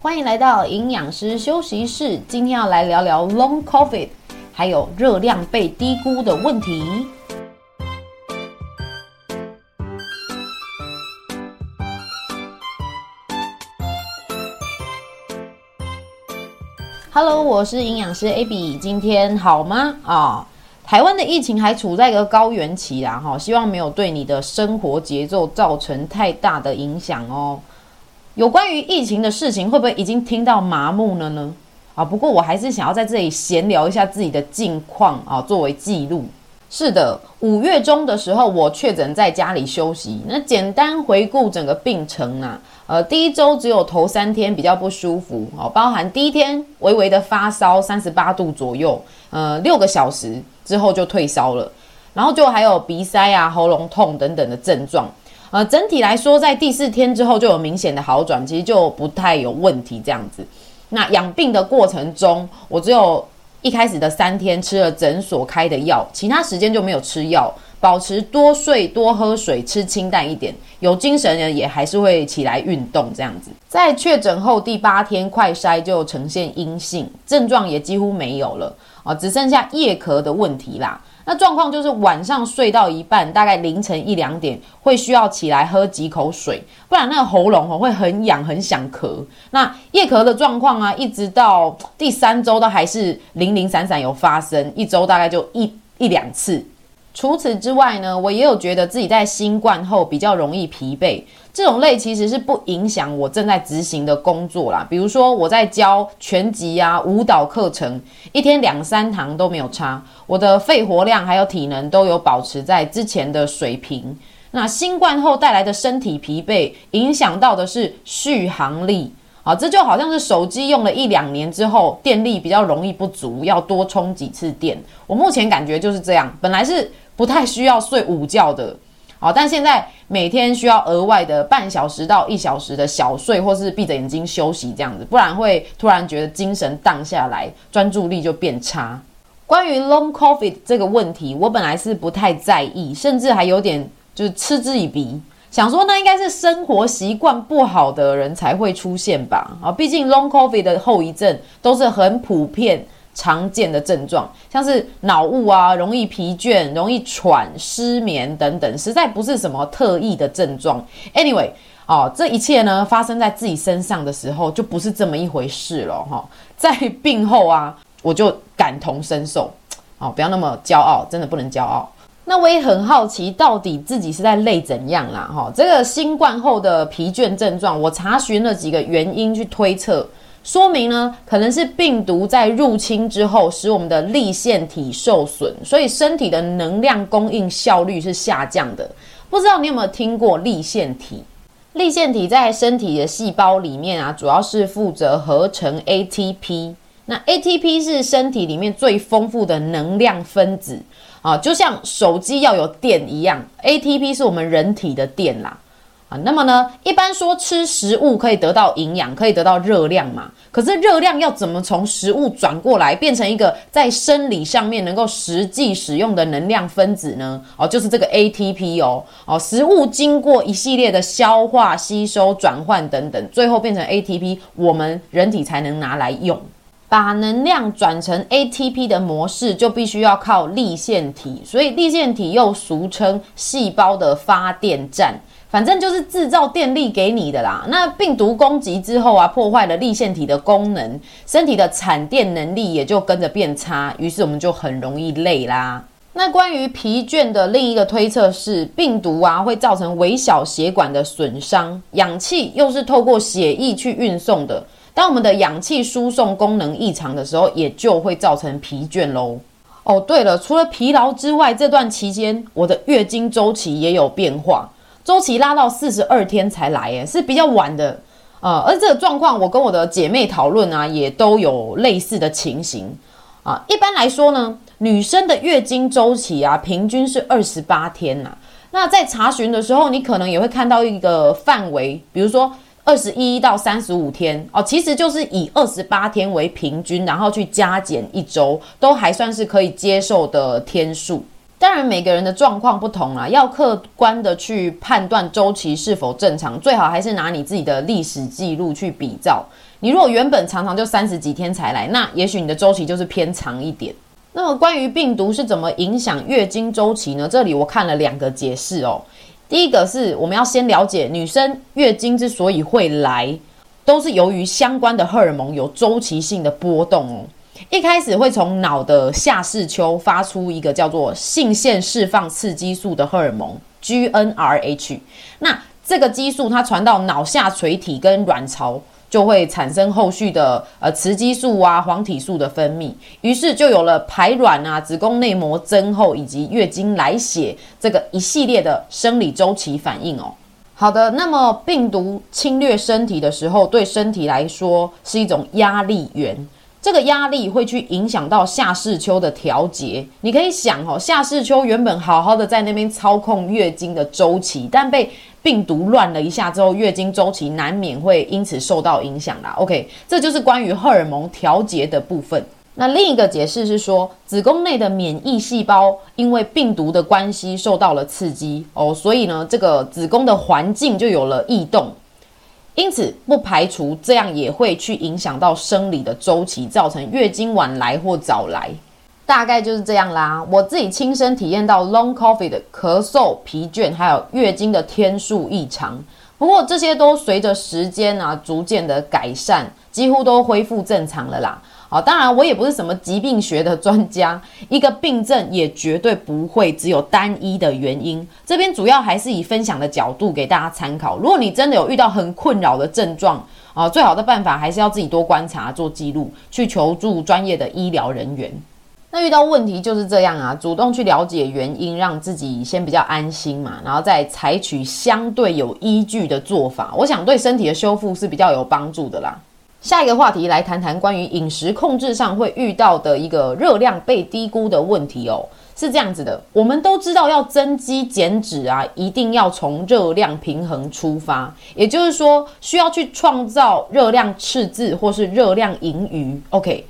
欢迎来到营养师休息室，今天要来聊聊 Long COVID，还有热量被低估的问题。Hello，我是营养师 Abby，今天好吗？啊，台湾的疫情还处在一个高原期啦，哈，希望没有对你的生活节奏造成太大的影响哦。有关于疫情的事情，会不会已经听到麻木了呢？啊，不过我还是想要在这里闲聊一下自己的近况啊，作为记录。是的，五月中的时候我确诊在家里休息。那简单回顾整个病程啊，呃，第一周只有头三天比较不舒服哦，包含第一天微微的发烧，三十八度左右，呃，六个小时之后就退烧了，然后就还有鼻塞啊、喉咙痛等等的症状。呃，整体来说，在第四天之后就有明显的好转，其实就不太有问题这样子。那养病的过程中，我只有一开始的三天吃了诊所开的药，其他时间就没有吃药，保持多睡、多喝水、吃清淡一点，有精神人也还是会起来运动这样子。在确诊后第八天快筛就呈现阴性，症状也几乎没有了啊，只剩下夜咳的问题啦。那状况就是晚上睡到一半，大概凌晨一两点会需要起来喝几口水，不然那个喉咙哦会很痒，很想咳。那夜咳的状况啊，一直到第三周都还是零零散散有发生，一周大概就一一两次。除此之外呢，我也有觉得自己在新冠后比较容易疲惫。这种累其实是不影响我正在执行的工作啦，比如说我在教拳击啊、舞蹈课程，一天两三堂都没有差，我的肺活量还有体能都有保持在之前的水平。那新冠后带来的身体疲惫，影响到的是续航力啊，这就好像是手机用了一两年之后，电力比较容易不足，要多充几次电。我目前感觉就是这样，本来是不太需要睡午觉的。好，但现在每天需要额外的半小时到一小时的小睡，或是闭着眼睛休息这样子，不然会突然觉得精神荡下来，专注力就变差。关于 Long COVID 这个问题，我本来是不太在意，甚至还有点就是嗤之以鼻，想说那应该是生活习惯不好的人才会出现吧。啊，毕竟 Long COVID 的后遗症都是很普遍。常见的症状像是脑雾啊，容易疲倦、容易喘、失眠等等，实在不是什么特异的症状。Anyway，哦，这一切呢发生在自己身上的时候，就不是这么一回事了哈。在病后啊，我就感同身受。哦，不要那么骄傲，真的不能骄傲。那我也很好奇，到底自己是在累怎样啦？哈，这个新冠后的疲倦症状，我查询了几个原因去推测。说明呢，可能是病毒在入侵之后，使我们的立腺体受损，所以身体的能量供应效率是下降的。不知道你有没有听过立腺体？立腺体在身体的细胞里面啊，主要是负责合成 ATP。那 ATP 是身体里面最丰富的能量分子啊，就像手机要有电一样，ATP 是我们人体的电啦。啊，那么呢，一般说吃食物可以得到营养，可以得到热量嘛？可是热量要怎么从食物转过来，变成一个在生理上面能够实际使用的能量分子呢？哦，就是这个 ATP 哦。哦，食物经过一系列的消化、吸收、转换等等，最后变成 ATP，我们人体才能拿来用。把能量转成 ATP 的模式，就必须要靠立腺体，所以立腺体又俗称细胞的发电站。反正就是制造电力给你的啦。那病毒攻击之后啊，破坏了立腺体的功能，身体的产电能力也就跟着变差，于是我们就很容易累啦。那关于疲倦的另一个推测是，病毒啊会造成微小血管的损伤，氧气又是透过血液去运送的。当我们的氧气输送功能异常的时候，也就会造成疲倦喽。哦，对了，除了疲劳之外，这段期间我的月经周期也有变化。周期拉到四十二天才来，诶，是比较晚的，呃，而这个状况，我跟我的姐妹讨论啊，也都有类似的情形啊。一般来说呢，女生的月经周期啊，平均是二十八天呐。那在查询的时候，你可能也会看到一个范围，比如说二十一到三十五天哦，其实就是以二十八天为平均，然后去加减一周，都还算是可以接受的天数。当然，每个人的状况不同啦，要客观的去判断周期是否正常，最好还是拿你自己的历史记录去比照。你如果原本常常就三十几天才来，那也许你的周期就是偏长一点。那么关于病毒是怎么影响月经周期呢？这里我看了两个解释哦。第一个是我们要先了解女生月经之所以会来，都是由于相关的荷尔蒙有周期性的波动哦。一开始会从脑的下视丘发出一个叫做性腺释放刺激素的荷尔蒙 GnRH，那这个激素它传到脑下垂体跟卵巢，就会产生后续的呃雌激素啊、黄体素的分泌，于是就有了排卵啊、子宫内膜增厚以及月经来血这个一系列的生理周期反应哦。好的，那么病毒侵略身体的时候，对身体来说是一种压力源。这个压力会去影响到下视丘的调节。你可以想哦，下视丘原本好好的在那边操控月经的周期，但被病毒乱了一下之后，月经周期难免会因此受到影响啦。OK，这就是关于荷尔蒙调节的部分。那另一个解释是说，子宫内的免疫细胞因为病毒的关系受到了刺激哦，所以呢，这个子宫的环境就有了异动。因此，不排除这样也会去影响到生理的周期，造成月经晚来或早来，大概就是这样啦。我自己亲身体验到 long coffee 的咳嗽、疲倦，还有月经的天数异常。不过这些都随着时间啊，逐渐的改善，几乎都恢复正常了啦。好，当然我也不是什么疾病学的专家，一个病症也绝对不会只有单一的原因。这边主要还是以分享的角度给大家参考。如果你真的有遇到很困扰的症状啊，最好的办法还是要自己多观察、做记录，去求助专业的医疗人员。那遇到问题就是这样啊，主动去了解原因，让自己先比较安心嘛，然后再采取相对有依据的做法，我想对身体的修复是比较有帮助的啦。下一个话题来谈谈关于饮食控制上会遇到的一个热量被低估的问题哦，是这样子的，我们都知道要增肌减脂啊，一定要从热量平衡出发，也就是说需要去创造热量赤字或是热量盈余。OK，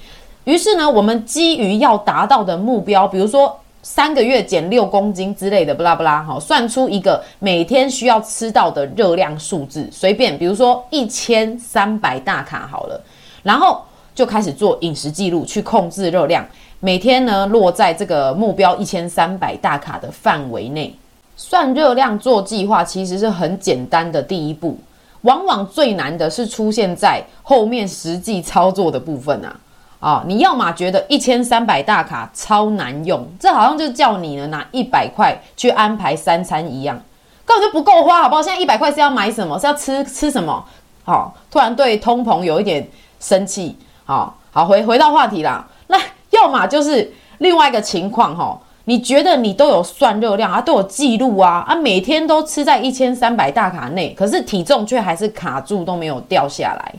于是呢，我们基于要达到的目标，比如说。三个月减六公斤之类的，不拉不拉，好，算出一个每天需要吃到的热量数字，随便，比如说一千三百大卡好了，然后就开始做饮食记录，去控制热量，每天呢落在这个目标一千三百大卡的范围内。算热量做计划其实是很简单的第一步，往往最难的是出现在后面实际操作的部分啊。啊，你要么觉得一千三百大卡超难用，这好像就叫你呢拿一百块去安排三餐一样，根本就不够花，好不好？现在一百块是要买什么？是要吃吃什么？好，突然对通膨有一点生气。好好回回到话题啦，那要么就是另外一个情况哈，你觉得你都有算热量啊，都有记录啊，啊，每天都吃在一千三百大卡内，可是体重却还是卡住都没有掉下来，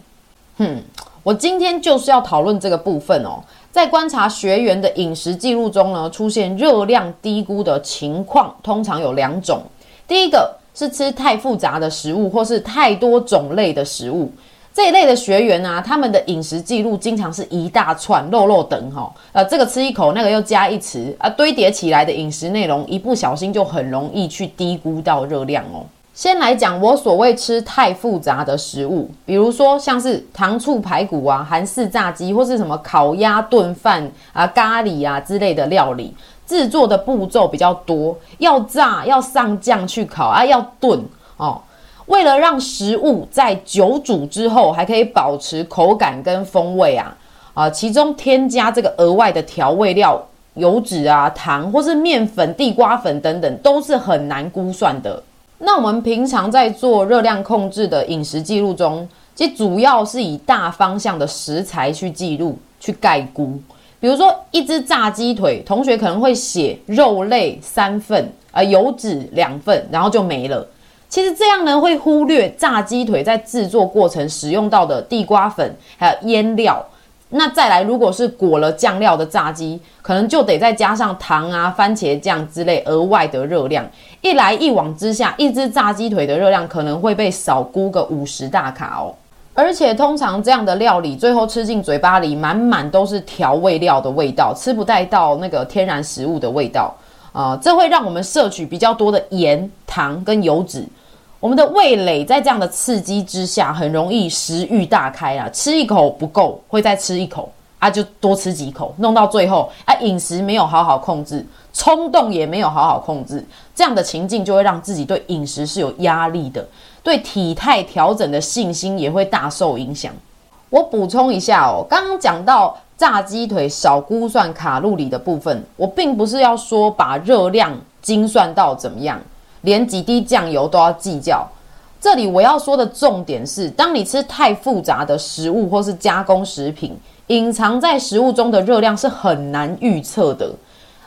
哼。我今天就是要讨论这个部分哦，在观察学员的饮食记录中呢，出现热量低估的情况，通常有两种。第一个是吃太复杂的食物，或是太多种类的食物。这一类的学员啊，他们的饮食记录经常是一大串肉肉等哈，呃，这个吃一口，那个又加一匙啊，堆叠起来的饮食内容，一不小心就很容易去低估到热量哦。先来讲我所谓吃太复杂的食物，比如说像是糖醋排骨啊、韩式炸鸡或是什么烤鸭炖饭啊、咖喱啊之类的料理，制作的步骤比较多，要炸、要上酱去烤啊、要炖哦。为了让食物在久煮之后还可以保持口感跟风味啊啊，其中添加这个额外的调味料、油脂啊、糖或是面粉、地瓜粉等等，都是很难估算的。那我们平常在做热量控制的饮食记录中，其实主要是以大方向的食材去记录、去概估。比如说，一只炸鸡腿，同学可能会写肉类三份，呃，油脂两份，然后就没了。其实这样呢，会忽略炸鸡腿在制作过程使用到的地瓜粉还有腌料。那再来，如果是裹了酱料的炸鸡，可能就得再加上糖啊、番茄酱之类额外的热量。一来一往之下，一只炸鸡腿的热量可能会被少估个五十大卡哦。而且通常这样的料理，最后吃进嘴巴里满满都是调味料的味道，吃不带到那个天然食物的味道啊，这会让我们摄取比较多的盐、糖跟油脂。我们的味蕾在这样的刺激之下，很容易食欲大开啊，吃一口不够，会再吃一口啊，就多吃几口，弄到最后啊，饮食没有好好控制，冲动也没有好好控制，这样的情境就会让自己对饮食是有压力的，对体态调整的信心也会大受影响。我补充一下哦，刚刚讲到炸鸡腿少估算卡路里的部分，我并不是要说把热量精算到怎么样。连几滴酱油都要计较。这里我要说的重点是，当你吃太复杂的食物或是加工食品，隐藏在食物中的热量是很难预测的，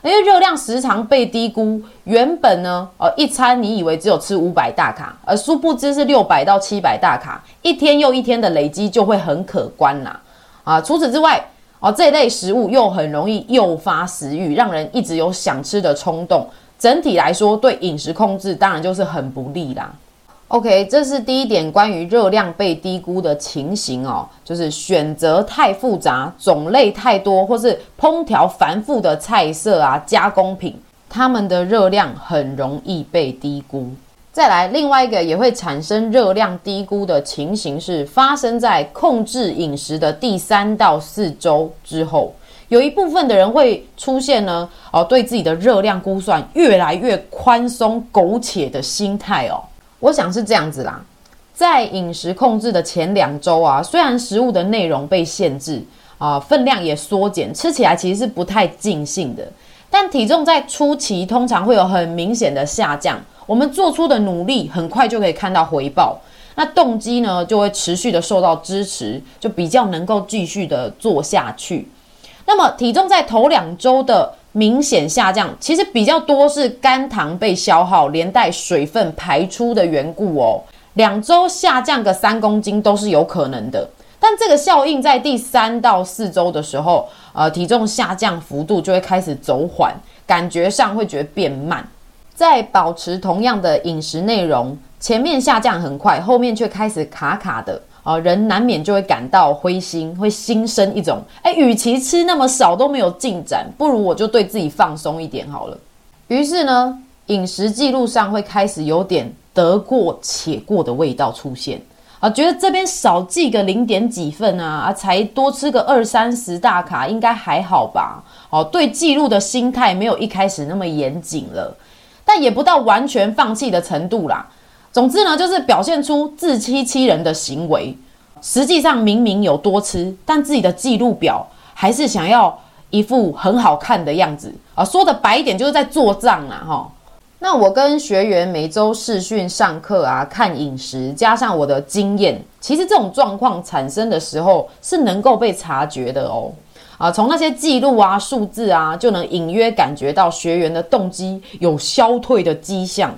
因为热量时常被低估。原本呢，呃，一餐你以为只有吃五百大卡，而殊不知是六百到七百大卡，一天又一天的累积就会很可观啦。啊，除此之外，哦，这类食物又很容易诱发食欲，让人一直有想吃的冲动。整体来说，对饮食控制当然就是很不利啦。OK，这是第一点关于热量被低估的情形哦，就是选择太复杂、种类太多，或是烹调繁复的菜色啊、加工品，它们的热量很容易被低估。再来，另外一个也会产生热量低估的情形是发生在控制饮食的第三到四周之后。有一部分的人会出现呢，哦，对自己的热量估算越来越宽松、苟且的心态哦。我想是这样子啦，在饮食控制的前两周啊，虽然食物的内容被限制啊，分量也缩减，吃起来其实是不太尽兴的，但体重在初期通常会有很明显的下降。我们做出的努力很快就可以看到回报，那动机呢就会持续的受到支持，就比较能够继续的做下去。那么体重在头两周的明显下降，其实比较多是肝糖被消耗，连带水分排出的缘故哦。两周下降个三公斤都是有可能的，但这个效应在第三到四周的时候，呃，体重下降幅度就会开始走缓，感觉上会觉得变慢。在保持同样的饮食内容，前面下降很快，后面却开始卡卡的。啊，人难免就会感到灰心，会心生一种，哎，与其吃那么少都没有进展，不如我就对自己放松一点好了。于是呢，饮食记录上会开始有点得过且过的味道出现，啊，觉得这边少记个零点几份啊，啊，才多吃个二三十大卡，应该还好吧？哦，对记录的心态没有一开始那么严谨了，但也不到完全放弃的程度啦。总之呢，就是表现出自欺欺人的行为，实际上明明有多吃，但自己的记录表还是想要一副很好看的样子啊。说的白一点，就是在做账啊，哈。那我跟学员每周视讯上课啊，看饮食，加上我的经验，其实这种状况产生的时候是能够被察觉的哦。啊，从那些记录啊、数字啊，就能隐约感觉到学员的动机有消退的迹象。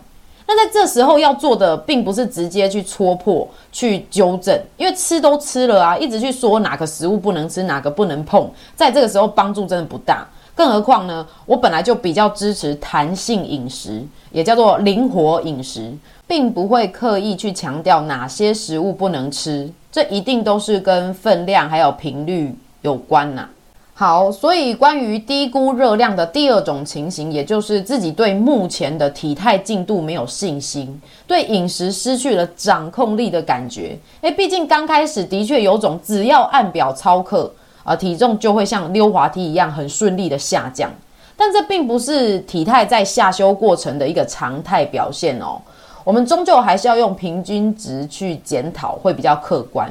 那在这时候要做的，并不是直接去戳破、去纠正，因为吃都吃了啊，一直去说哪个食物不能吃，哪个不能碰，在这个时候帮助真的不大。更何况呢，我本来就比较支持弹性饮食，也叫做灵活饮食，并不会刻意去强调哪些食物不能吃，这一定都是跟分量还有频率有关呐。好，所以关于低估热量的第二种情形，也就是自己对目前的体态进度没有信心，对饮食失去了掌控力的感觉。诶，毕竟刚开始的确有种只要按表操课啊，体重就会像溜滑梯一样很顺利的下降。但这并不是体态在下修过程的一个常态表现哦。我们终究还是要用平均值去检讨，会比较客观。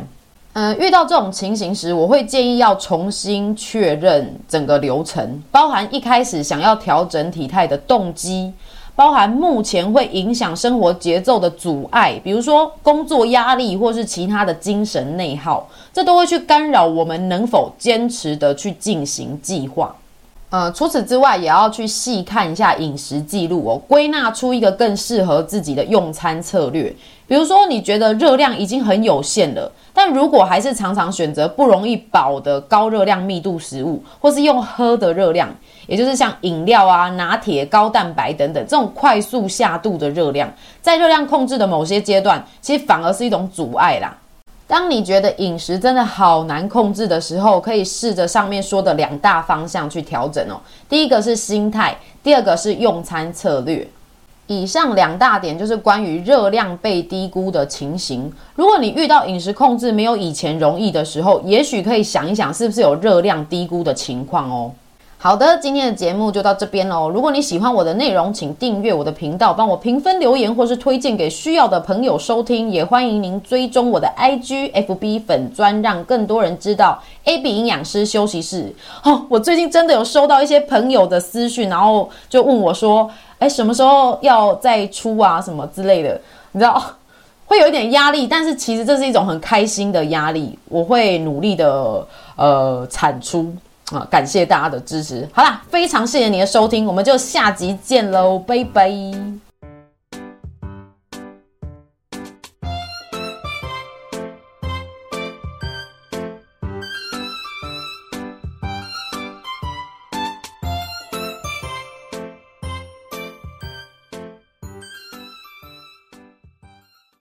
嗯，遇到这种情形时，我会建议要重新确认整个流程，包含一开始想要调整体态的动机，包含目前会影响生活节奏的阻碍，比如说工作压力或是其他的精神内耗，这都会去干扰我们能否坚持的去进行计划。呃，除此之外，也要去细看一下饮食记录哦，归纳出一个更适合自己的用餐策略。比如说，你觉得热量已经很有限了，但如果还是常常选择不容易饱的高热量密度食物，或是用喝的热量，也就是像饮料啊、拿铁、高蛋白等等这种快速下肚的热量，在热量控制的某些阶段，其实反而是一种阻碍啦。当你觉得饮食真的好难控制的时候，可以试着上面说的两大方向去调整哦。第一个是心态，第二个是用餐策略。以上两大点就是关于热量被低估的情形。如果你遇到饮食控制没有以前容易的时候，也许可以想一想，是不是有热量低估的情况哦。好的，今天的节目就到这边喽。如果你喜欢我的内容，请订阅我的频道，帮我评分、留言，或是推荐给需要的朋友收听。也欢迎您追踪我的 IG、FB 粉专，让更多人知道 AB 营养师休息室。哦，我最近真的有收到一些朋友的私讯，然后就问我说：“哎，什么时候要再出啊？什么之类的？”你知道，会有一点压力，但是其实这是一种很开心的压力。我会努力的呃产出。啊，感谢大家的支持。好啦，非常谢谢你的收听，我们就下集见喽，拜拜。